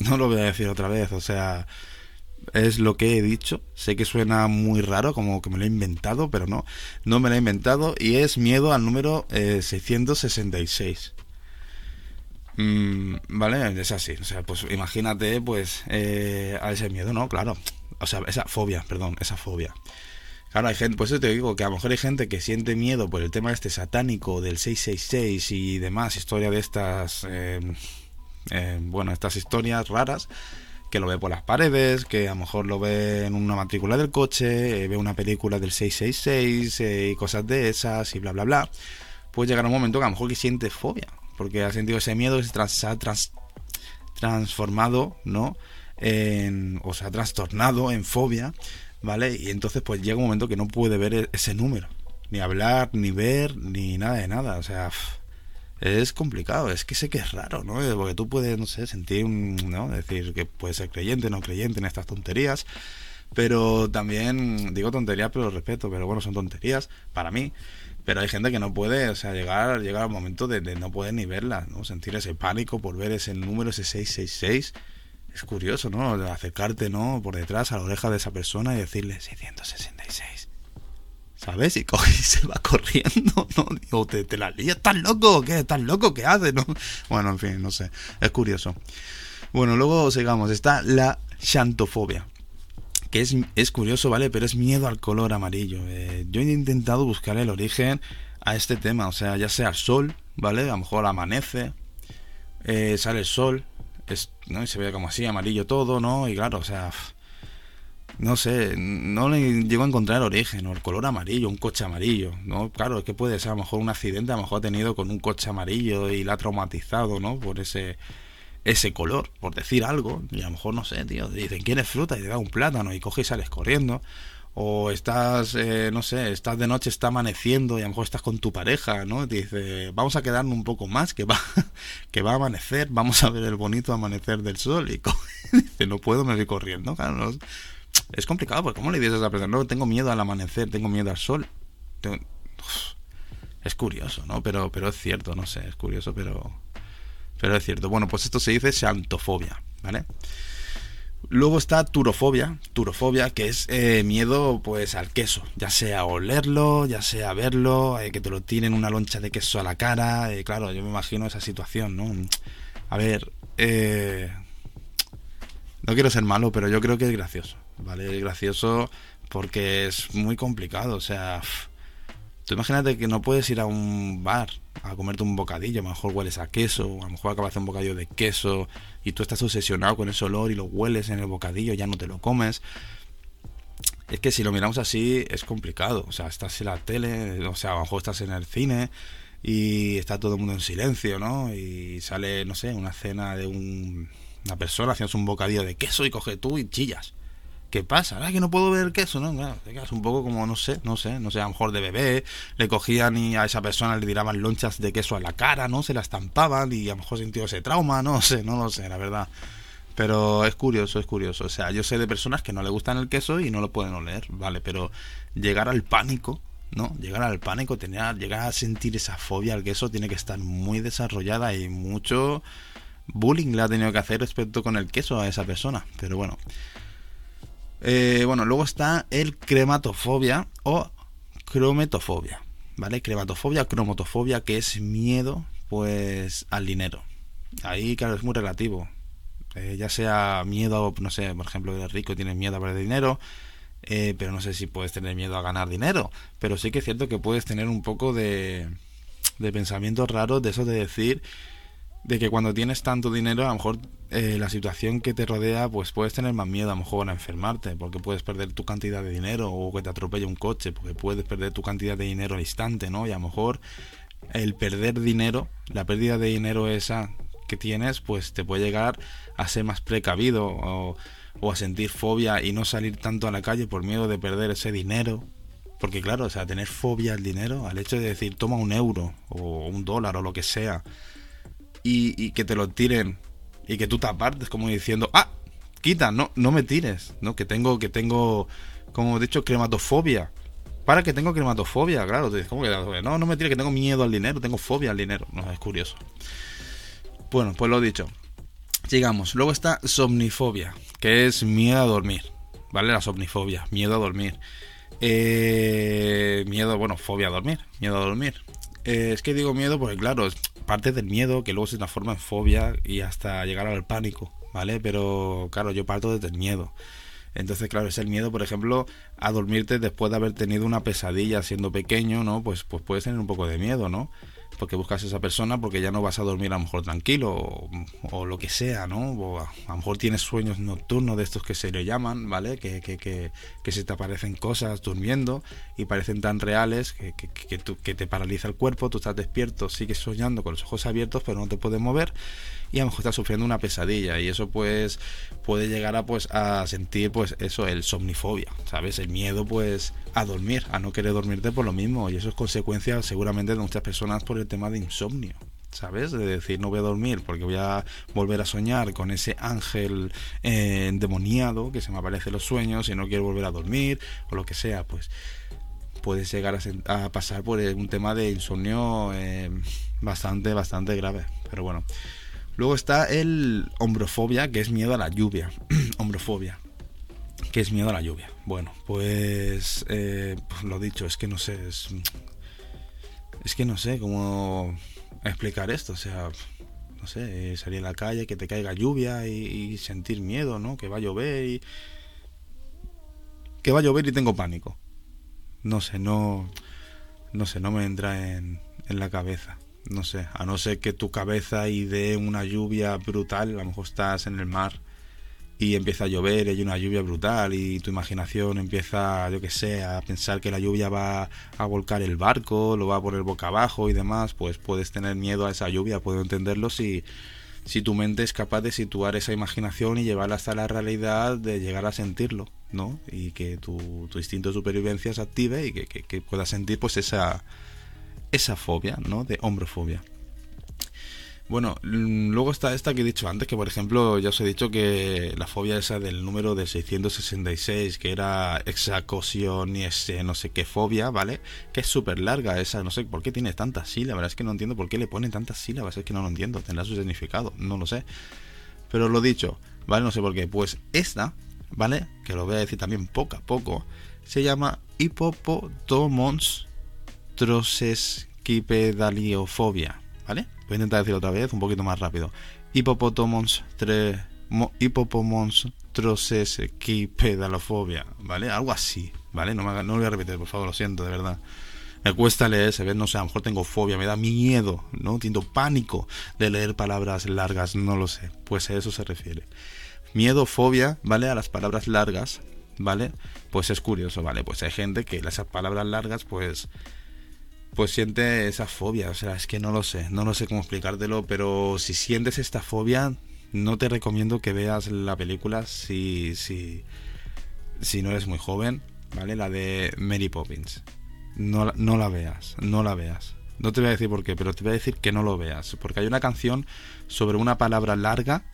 Speaker 1: No lo voy a decir otra vez, o sea, es lo que he dicho. Sé que suena muy raro, como que me lo he inventado, pero no, no me lo he inventado y es miedo al número 666. Eh, mm, vale, es así. O sea, pues imagínate, pues, eh, a ese miedo, ¿no? Claro. O sea, esa fobia, perdón, esa fobia. Claro, hay gente, pues eso te digo, que a lo mejor hay gente que siente miedo por el tema este satánico del 666 y demás, historia de estas, eh, bueno, estas historias raras que lo ve por las paredes, que a lo mejor lo ve en una matrícula del coche, eh, ve una película del 666 eh, y cosas de esas y bla bla bla, pues llegará un momento que a lo mejor que siente fobia, porque ha sentido ese miedo que se, ha transformado, ¿no? En, o se ha trastornado en fobia, ¿vale? Y entonces pues llega un momento que no puede ver e-, ese número, ni hablar, ni ver, ni nada de nada, o sea es complicado, es que sé que es raro, ¿no? Porque tú puedes, no sé, sentir, ¿no? Decir que puedes ser creyente, no creyente en estas tonterías, pero también, digo tonterías, pero respeto, pero bueno, son tonterías para mí. Pero hay gente que no puede, o sea, llegar, llegar al momento de, no poder ni verla, ¿no? Sentir ese pánico por ver ese número, ese 666. Es curioso, ¿no? acercarte, ¿no? Por detrás a la oreja de esa persona y decirle 666 ¿sabes? Y coge y se va corriendo, ¿no? Digo, te, la lías, ¿estás loco? ¿Qué? ¿Estás loco? ¿Qué haces? ¿No? Bueno, en fin, no sé, es curioso. Bueno, luego sigamos, está la xantofobia, que es, es curioso, ¿vale? Pero es miedo al color amarillo. Eh, yo he intentado buscar el origen a este tema, o sea, ya sea el sol, ¿vale? A lo mejor amanece, eh, sale el sol, ¿no? Y se ve como así, amarillo todo, ¿no? Y claro, o sea no sé, no le llego a encontrar origen, o el color amarillo, un coche amarillo, ¿no? Claro, es que puede ser a lo mejor un accidente, a lo mejor ha tenido con un coche amarillo y la ha traumatizado, ¿no? Por ese ese color, por decir algo, y a lo mejor, no sé, tío, dicen, ¿quieres fruta? Y te da un plátano y coges y sales corriendo. O estás, eh, no sé, estás de noche, está amaneciendo y a lo mejor estás con tu pareja, ¿no? te dice, vamos a quedarnos un poco más, que va, que va a amanecer, vamos a ver el bonito amanecer del sol. Y dice, no puedo, me voy corriendo. Claro, es complicado, porque ¿cómo le dices a esa persona? No, tengo miedo al amanecer, tengo miedo al sol. Es curioso, ¿no? Pero, pero es cierto, no sé, es curioso, pero, pero es cierto. Bueno, pues esto se dice xantofobia, ¿vale? Luego está turofobia, turofobia, que es eh, miedo pues al queso, ya sea olerlo, ya sea verlo, eh, que te lo tiren una loncha de queso a la cara, eh, claro, yo me imagino esa situación, ¿no? A ver, no quiero ser malo, pero yo creo que es gracioso. ¿vale? Es gracioso porque es muy complicado, o sea, tú imagínate que no puedes ir a un bar a comerte un bocadillo, a lo mejor hueles a queso, a lo mejor acabas de un bocadillo de queso y tú estás obsesionado con ese olor y lo hueles en el bocadillo, ya no te lo comes. Es que si lo miramos así es complicado, o sea, estás en la tele, o sea, a lo mejor estás en el cine y está todo el mundo en silencio, ¿no? Y sale, no sé, una cena de una persona haciendo un bocadillo de queso y coge tú y chillas. ¿Qué pasa? Ah, que no puedo ver queso, ¿no? Claro, un poco como, no sé, no sé, no sé, a lo mejor de bebé, le cogían y a esa persona le tiraban lonchas de queso a la cara, ¿no? Se la estampaban y a lo mejor sintió ese trauma, no sé, no lo sé, la verdad. Pero es curioso, es curioso. O sea, yo sé de personas que no le gustan el queso y no lo pueden oler, ¿vale? Pero llegar al pánico, ¿no? Llegar al pánico, tener, llegar a sentir esa fobia al queso tiene que estar muy desarrollada y mucho bullying le ha tenido que hacer respecto con el queso a esa persona. Pero bueno, Eh, bueno, luego está el crematofobia o crometofobia, ¿vale? Crematofobia, cromatofobia, que es miedo, pues, al dinero. Ahí, claro, es muy relativo. Eh, ya sea miedo, no sé, por ejemplo, eres rico y tienes miedo a perder dinero, eh, pero no sé si puedes tener miedo a ganar dinero. Pero sí que es cierto que puedes tener un poco de, de pensamientos raros, de eso de decir de que cuando tienes tanto dinero, a lo mejor eh, la situación que te rodea, pues puedes tener más miedo a lo mejor a enfermarte, porque puedes perder tu cantidad de dinero o que te atropelle un coche, porque puedes perder tu cantidad de dinero al instante, ¿no? Y a lo mejor el perder dinero, la pérdida de dinero esa que tienes, pues te puede llegar a ser más precavido o, o a sentir fobia y no salir tanto a la calle por miedo de perder ese dinero. Porque claro, o sea, tener fobia al dinero, al hecho de decir toma un euro o un dólar o lo que sea, y, que te lo tiren y que tú te apartes como diciendo, ah, quita, no, no me tires, ¿no? Que tengo, que tengo, como he dicho, crematofobia. Para que tengo crematofobia, claro. ¿cómo que, no, no me tires, que tengo miedo al dinero, tengo fobia al dinero. No, es curioso. Bueno, pues lo dicho. Sigamos. Luego está somnifobia, que es miedo a dormir. ¿Vale? La somnifobia, miedo a dormir. Eh, miedo, bueno, fobia a dormir, miedo a dormir. Eh, es que digo miedo porque, claro, parte del miedo que luego se transforma en fobia y hasta llegar al pánico, ¿vale? Pero claro, yo parto desde el miedo. Entonces, claro, es el miedo, por ejemplo, a dormirte después de haber tenido una pesadilla siendo pequeño, ¿no? Pues, pues puedes tener un poco de miedo, ¿no? Porque buscas a esa persona porque ya no vas a dormir a lo mejor tranquilo o, lo que sea, ¿no? A, lo mejor tienes sueños nocturnos de estos que se le llaman, ¿vale? Que, que, que, que se te aparecen cosas durmiendo y parecen tan reales que, que, que te paraliza el cuerpo, tú estás despierto, sigues soñando con los ojos abiertos pero no te puedes mover y a lo mejor estás sufriendo una pesadilla y eso pues puede llegar a pues a sentir pues eso el somnifobia sabes el miedo pues a dormir a no querer dormirte por lo mismo y eso es consecuencia seguramente de muchas personas por el tema de insomnio ¿sabes? De decir, no voy a dormir porque voy a volver a soñar con ese ángel eh, endemoniado que se me aparece en los sueños y no quiero volver a dormir o lo que sea, pues puedes llegar a, pasar por un tema de insomnio eh, bastante, bastante grave. Pero bueno, Luego está el hombrofobia, que es miedo a la lluvia. hombrofobia, que es miedo a la lluvia. Bueno, pues, eh, pues lo dicho, es que no sé, es, que no sé cómo explicar esto. O sea, no sé, salir a la calle, que te caiga lluvia y, sentir miedo, ¿no? Que va a llover y... Que va a llover y tengo pánico. No sé, no... No sé, no me entra en, en la cabeza no sé, a no ser que tu cabeza idee una lluvia brutal, a lo mejor estás en el mar y empieza a llover, y hay una lluvia brutal y tu imaginación empieza, yo que sé, a pensar que la lluvia va a volcar el barco, lo va a poner boca abajo y demás, pues puedes tener miedo a esa lluvia, puedo entenderlo si, si tu mente es capaz de situar esa imaginación y llevarla hasta la realidad, de llegar a sentirlo, ¿no? Y que tu, tu instinto de supervivencia se active y que, que, que puedas sentir pues esa esa fobia, ¿no? De hombrofobia. Bueno, mm, luego está esta que he dicho antes, que por ejemplo ya os he dicho que la fobia esa del número de 666, que era exacosión y ese no sé qué fobia, ¿vale? Que es súper larga esa, no sé por qué tiene tantas sílabas, es que no entiendo por qué le ponen tantas sílabas, es que no lo entiendo, tendrá su significado, no lo sé. Pero lo dicho, ¿vale? No sé por qué. Pues esta, ¿vale? Que lo voy a decir también poco a poco, se llama Hippopotomons trosesquipedaliofobia, ¿vale? Voy a intentar decirlo otra vez, un poquito más rápido. Hipopótomons tre, hipopomons trosesquipedalofobia, ¿vale? Algo así, ¿vale? No, me no lo voy a repetir, por favor, lo siento, de verdad. Me cuesta leer, se ve, no sé, a lo mejor tengo fobia, me da miedo, ¿no? Tengo pánico de leer palabras largas, no lo sé. Pues a eso se refiere. Miedo, fobia, ¿vale? A las palabras largas, ¿vale? Pues es curioso, ¿vale? Pues hay gente que esas palabras largas, pues pues siente esa fobia. O sea, es que no lo sé, no lo sé cómo explicártelo, pero si sientes esta fobia, no te recomiendo que veas la película si, si, si no eres muy joven, ¿vale? La de Mary Poppins. No, no la veas, no la veas. No te voy a decir por qué, pero te voy a decir que no lo veas. Porque hay una canción sobre una palabra larga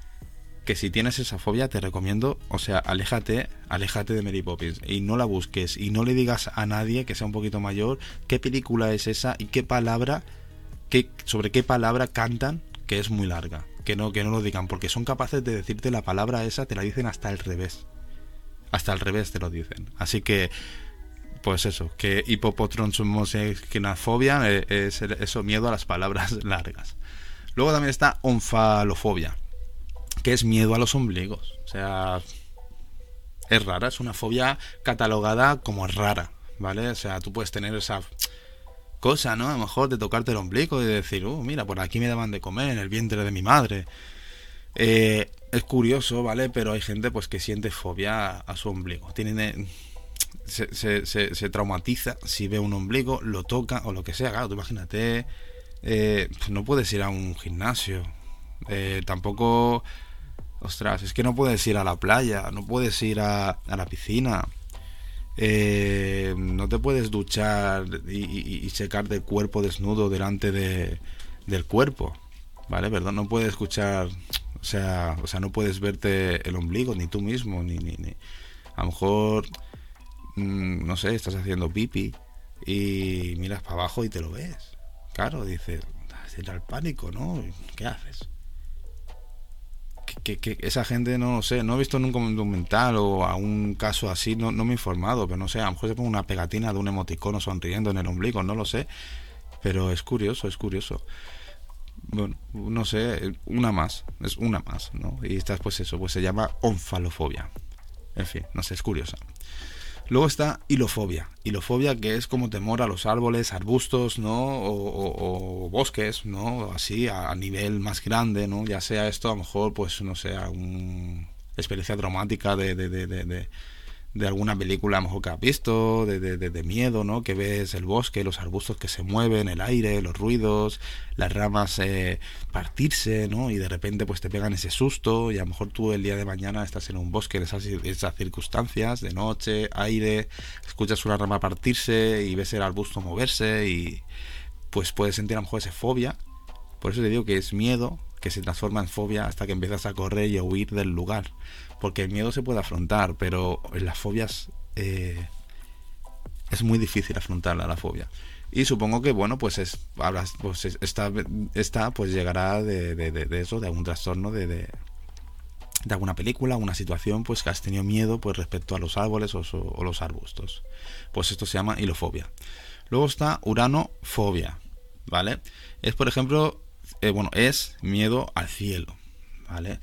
Speaker 1: que si tienes esa fobia te recomiendo, o sea, aléjate, aléjate de Mary Poppins y no la busques y no le digas a nadie que sea un poquito mayor qué película es esa y qué palabra, qué, sobre qué palabra cantan que es muy larga. Que no, que no lo digan, porque son capaces de decirte la palabra esa, te la dicen hasta el revés. hasta al revés te lo dicen. Así que, pues eso, que hipopotronsumosequinafobia eh, es eso, miedo a las palabras largas. Luego también está onfalofobia, que es miedo a los ombligos. O sea, es rara, es una fobia catalogada como rara, ¿vale? O sea, tú puedes tener esa cosa, ¿no? A lo mejor de tocarte el ombligo y de decir, oh, mira, por aquí me daban de comer en el vientre de mi madre. Eh, es curioso, ¿vale? Pero hay gente pues que siente fobia a su ombligo. Tiene, se, se, se, traumatiza si ve un ombligo, lo toca o lo que sea. Claro, tú imagínate, eh, no puedes ir a un gimnasio. Eh, tampoco, ostras, es que no puedes ir a la playa, no puedes ir a, la piscina. Eh, no te puedes duchar y, y, el cuerpo desnudo delante de, del cuerpo, ¿vale? Perdón, no puedes escuchar, o sea, o sea, no puedes verte el ombligo, ni tú mismo, ni, ni, a lo mejor, mm, no sé, estás haciendo pipi y miras para abajo y te lo ves. Claro, dices, era el pánico, ¿no? ¿Qué haces? Que, esa gente no lo sé, no he visto nunca un documental o a un caso así, no, no me he informado, pero no sé, a lo mejor se pone una pegatina de un emoticono sonriendo en el ombligo, no lo sé, pero es curioso, es curioso. Bueno, no sé, una más, es una más, ¿no? Y esta pues eso, pues se llama onfalofobia. En fin, no sé, es curiosa. Luego está hilofobia. Hilofobia que es como temor a los árboles, arbustos, ¿no? O, bosques, ¿no? Así a, nivel más grande, ¿no? Ya sea esto a lo mejor, pues no sé, una experiencia traumática de, de, de de alguna película a lo mejor que has visto, de, de, de, miedo, ¿no? Que ves el bosque, los arbustos que se mueven, el aire, los ruidos, las ramas eh, partirse, ¿no? Y de repente pues te pegan ese susto y a lo mejor tú el día de mañana estás en un bosque en esas, esas circunstancias, de noche, aire, escuchas una rama partirse y ves el arbusto moverse y pues puedes sentir a lo mejor esa fobia. Por eso te digo que es miedo que se transforma en fobia hasta que empiezas a correr y a huir del lugar porque el miedo se puede afrontar, pero en las fobias eh, es muy difícil afrontarla la fobia. Y supongo que, bueno, pues es, pues esta, esta pues llegará de, de, eso, de algún trastorno, de, de, alguna película, una situación, pues que has tenido miedo pues respecto a los árboles o, o los arbustos. Pues esto se llama hilofobia. Luego está uranofobia, ¿vale? Es, por ejemplo, eh, bueno, es miedo al cielo, ¿vale?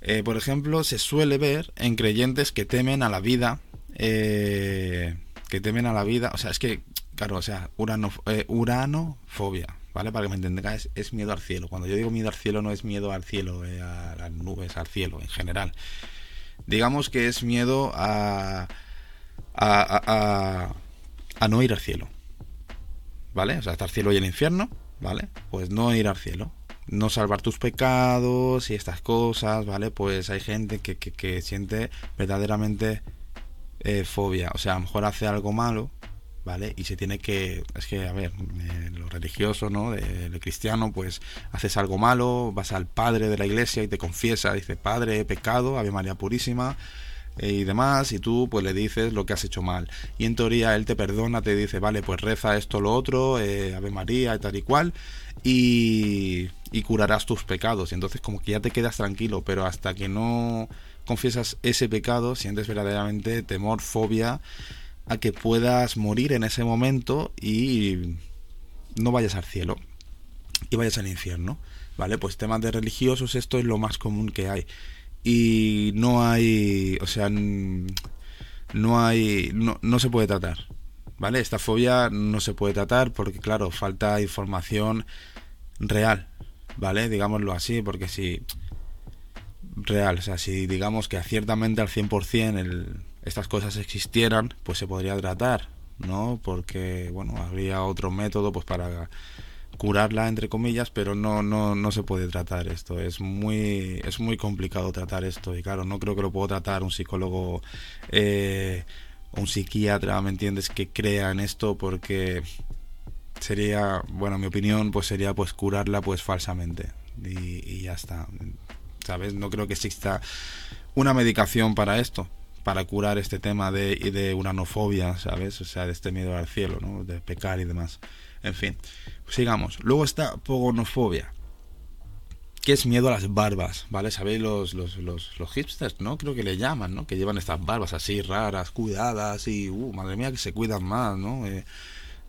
Speaker 1: Eh, por ejemplo, se suele ver en creyentes que temen a la vida, eh, que temen a la vida, o sea, es que, claro, o sea, urano, eh, uranofobia, ¿vale? Para que me entendáis, es, miedo al cielo. Cuando yo digo miedo al cielo, no es miedo al cielo, a las nubes, al cielo en general. Digamos que es miedo a, a, a, a no ir al cielo, ¿vale? O sea, está el cielo y el infierno, ¿vale? Pues no ir al cielo no salvar tus pecados y estas cosas, ¿vale? Pues hay gente que, que, siente verdaderamente eh, fobia, o sea, a lo mejor hace algo malo, ¿vale? Y se tiene que, es que, a ver, eh, lo religioso, ¿no? De, cristiano, pues haces algo malo, vas al padre de la iglesia y te confiesa, dice, Padre, he pecado, Ave María Purísima, y demás, y tú pues le dices lo que has hecho mal. Y en teoría él te perdona, te dice, vale, pues reza esto, lo otro, Ave María, y tal y cual, y, curarás tus pecados. Y entonces como que ya te quedas tranquilo, pero hasta que no confiesas ese pecado, sientes verdaderamente temor, fobia a que puedas morir en ese momento y no vayas al cielo y vayas al infierno. ¿Vale? Pues temas de religiosos, esto es lo más común que hay. Y no hay, o sea, no hay, no, no se puede tratar. ¿vale? Esta fobia no se puede tratar porque, claro, falta información real, ¿vale? Digámoslo así, porque si... Real, o sea, si digamos que ciertamente al 100% el, estas cosas existieran, pues se podría tratar, ¿no? Porque, bueno, habría otro método pues para curarla entre comillas pero no no no se puede tratar esto es muy es muy complicado tratar esto y claro no creo que lo pueda tratar un psicólogo eh, un psiquiatra, ¿me entiendes?, que crea en esto porque sería, bueno, mi opinión, pues sería pues curarla pues falsamente y, ya está, ¿sabes? No creo que exista una medicación para esto, para curar este tema de, de uranofobia, ¿sabes? O sea, de este miedo al cielo, ¿no? De pecar y demás. En fin, sigamos. Luego está pogonofobia, que es miedo a las barbas, ¿vale? ¿Sabéis los, los, los, hipsters, ¿no? Creo que le llaman, ¿no? Que llevan estas barbas así raras, cuidadas y, uh, madre mía, que se cuidan más, ¿no? Eh,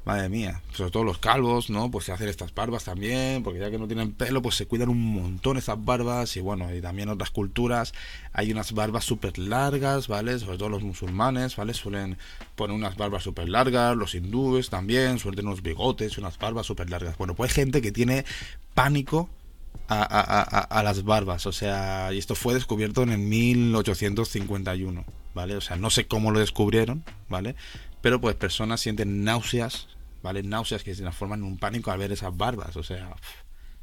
Speaker 1: madre mía, sobre todo los calvos, ¿no? Pues se hacen estas barbas también, porque ya que no tienen pelo, pues se cuidan un montón estas barbas y bueno, y también otras culturas hay unas barbas súper largas, ¿vale? Sobre todo los musulmanes, ¿vale? Suelen poner unas barbas súper largas, los hindúes también suelen tener unos bigotes unas barbas súper largas. Bueno, pues hay gente que tiene pánico a, las barbas. O sea, y esto fue descubierto en el 1851, ¿vale? O sea, no sé cómo lo descubrieron, ¿vale? Pero pues personas sienten náuseas, ¿vale? Náuseas que se transforman en un pánico al ver esas barbas. O sea,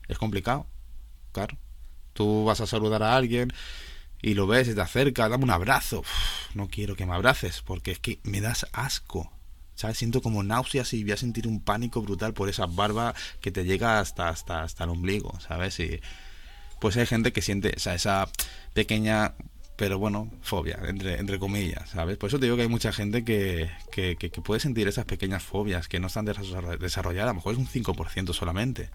Speaker 1: es complicado, claro. Tú vas a saludar a alguien y lo ves y te acerca, dame un abrazo. no quiero que me abraces porque es que me das asco. ¿sabes? Siento como náuseas y voy a sentir un pánico brutal por esa barba que te llega hasta, hasta, hasta el ombligo, ¿sabes? Y pues hay gente que siente o sea, esa pequeña, pero bueno, fobia, entre, entre comillas, ¿sabes? Por eso te digo que hay mucha gente que, que, que, puede sentir esas pequeñas fobias que no están desarrolladas, a lo mejor es un 5% solamente.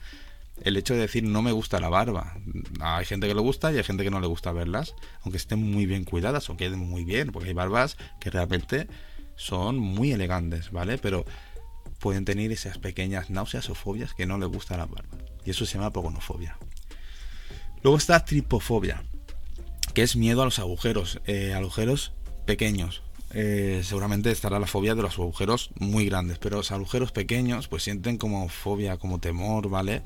Speaker 1: El hecho de decir no me gusta la barba. Hay gente que le gusta y hay gente que no le gusta verlas, aunque estén muy bien cuidadas o queden muy bien, porque hay barbas que realmente son muy elegantes, ¿vale? Pero pueden tener esas pequeñas náuseas o fobias que no les gusta la barba. Y eso se llama pogonofobia. Luego está tripofobia, que es miedo a los agujeros, eh, agujeros pequeños. Eh, seguramente estará la fobia de los agujeros muy grandes, pero los agujeros pequeños pues sienten como fobia, como temor, ¿vale?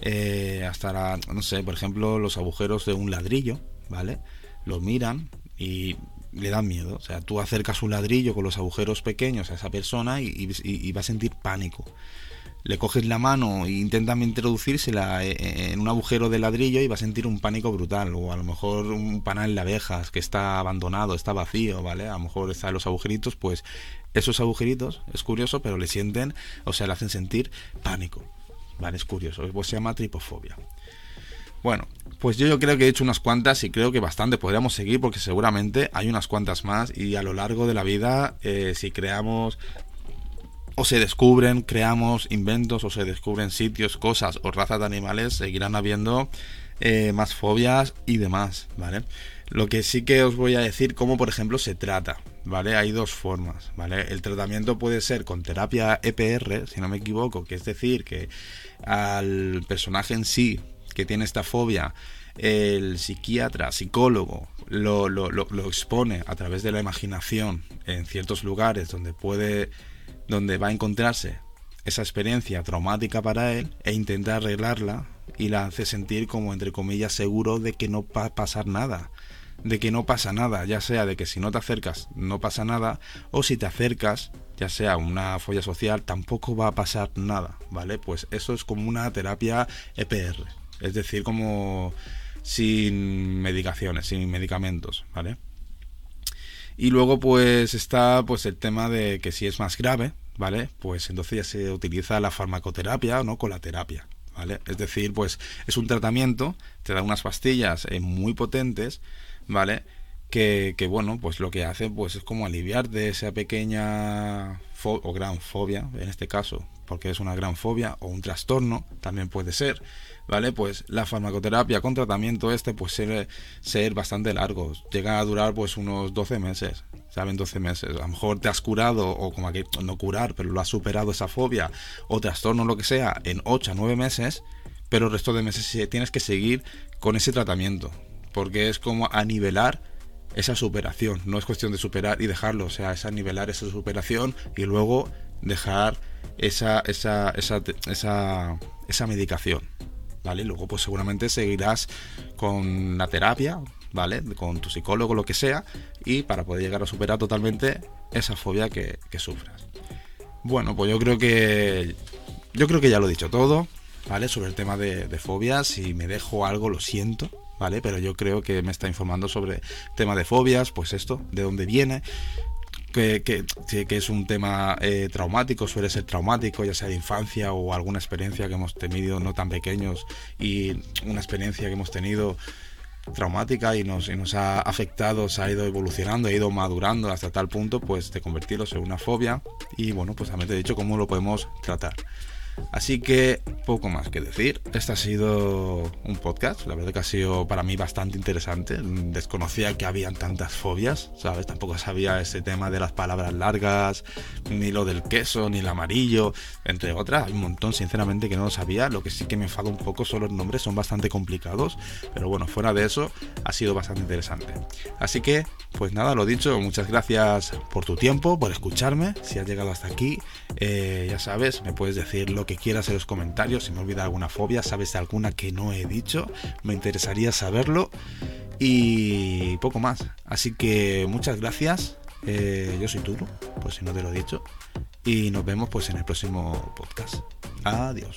Speaker 1: Eh, hasta, no sé, por ejemplo, los agujeros de un ladrillo, ¿vale? Lo miran y le da miedo. O sea, tú acercas un ladrillo con los agujeros pequeños a esa persona y, va a sentir pánico. Le coges la mano e intentas introducírsela e, e, en un agujero de ladrillo y va a sentir un pánico brutal. O a lo mejor un panal de abejas que está abandonado, está vacío, ¿vale? A lo mejor están los agujeritos, pues esos agujeritos, es curioso, pero le sienten, o sea, le hacen sentir pánico. ¿Vale? Es curioso. Pues se llama tripofobia. Bueno, pues yo, creo que he hecho unas cuantas y creo que bastante podríamos seguir porque seguramente hay unas cuantas más y a lo largo de la vida eh, si creamos o se descubren, creamos inventos o se descubren sitios, cosas o razas de animales, seguirán habiendo eh, más fobias y demás, ¿vale? Lo que sí que os voy a decir, cómo por ejemplo se trata, ¿vale? Hay dos formas, ¿vale? El tratamiento puede ser con terapia EPR, si no me equivoco, que es decir, que al personaje en sí que tiene esta fobia, el psiquiatra, psicólogo, lo, lo, lo, expone a través de la imaginación en ciertos lugares donde puede, donde va a encontrarse esa experiencia traumática para él e intenta arreglarla y la hace sentir como entre comillas seguro de que no va a pasar nada de que no pasa nada, ya sea de que si no te acercas no pasa nada, o si te acercas, ya sea una folla social, tampoco va a pasar nada, ¿vale? Pues eso es como una terapia EPR, es decir, como sin medicaciones, sin medicamentos, ¿vale? Y luego pues está pues el tema de que si es más grave, ¿vale? Pues entonces ya se utiliza la farmacoterapia, ¿no? Con la terapia, ¿vale? Es decir, pues es un tratamiento, te da unas pastillas eh, muy potentes, ¿vale? Que, que, bueno, pues lo que hace pues es como aliviar de esa pequeña o gran fobia, en este caso, porque es una gran fobia o un trastorno, también puede ser, ¿vale? Pues la farmacoterapia con tratamiento este pues suele ser bastante largo, llega a durar pues unos 12 meses, ¿saben? 12 meses. A lo mejor te has curado o como que no curar, pero lo has superado esa fobia o trastorno lo que sea en 8 a 9 meses, pero el resto de meses tienes que seguir con ese tratamiento, porque es como a nivelar esa superación, no es cuestión de superar y dejarlo, o sea, es a nivelar esa superación y luego dejar esa, esa, esa, esa, esa medicación. ¿vale? Luego pues seguramente seguirás con la terapia, ¿vale? Con tu psicólogo, lo que sea, y para poder llegar a superar totalmente esa fobia que, sufras. Bueno, pues yo creo que yo creo que ya lo he dicho todo, ¿vale? Sobre el tema de, fobias. Si me dejo algo, lo siento, ¿vale? Pero yo creo que me está informando sobre tema de fobias, pues esto, de dónde viene, que, que, es un tema eh, traumático, suele ser traumático, ya sea de infancia o alguna experiencia que hemos tenido no tan pequeños y una experiencia que hemos tenido traumática y nos, y nos ha afectado, se ha ido evolucionando, ha ido madurando hasta tal punto pues de convertirlos en una fobia y bueno, pues también te he dicho cómo lo podemos tratar. Así que poco más que decir. Este ha sido un podcast, la verdad que ha sido para mí bastante interesante. Desconocía que habían tantas fobias, ¿sabes? Tampoco sabía ese tema de las palabras largas, ni lo del queso, ni el amarillo, entre otras. Hay un montón, sinceramente, que no lo sabía. Lo que sí que me enfado un poco son los nombres, son bastante complicados. Pero bueno, fuera de eso, ha sido bastante interesante. Así que, pues nada, lo dicho, muchas gracias por tu tiempo, por escucharme. Si has llegado hasta aquí, eh, ya sabes, me puedes decir lo que quieras en los comentarios. Si me olvida alguna fobia, sabes de alguna que no he dicho, me interesaría saberlo. Y poco más. Así que muchas gracias. Eh, yo soy Turo, por si no te lo he dicho. Y nos vemos pues en el próximo podcast. Adiós.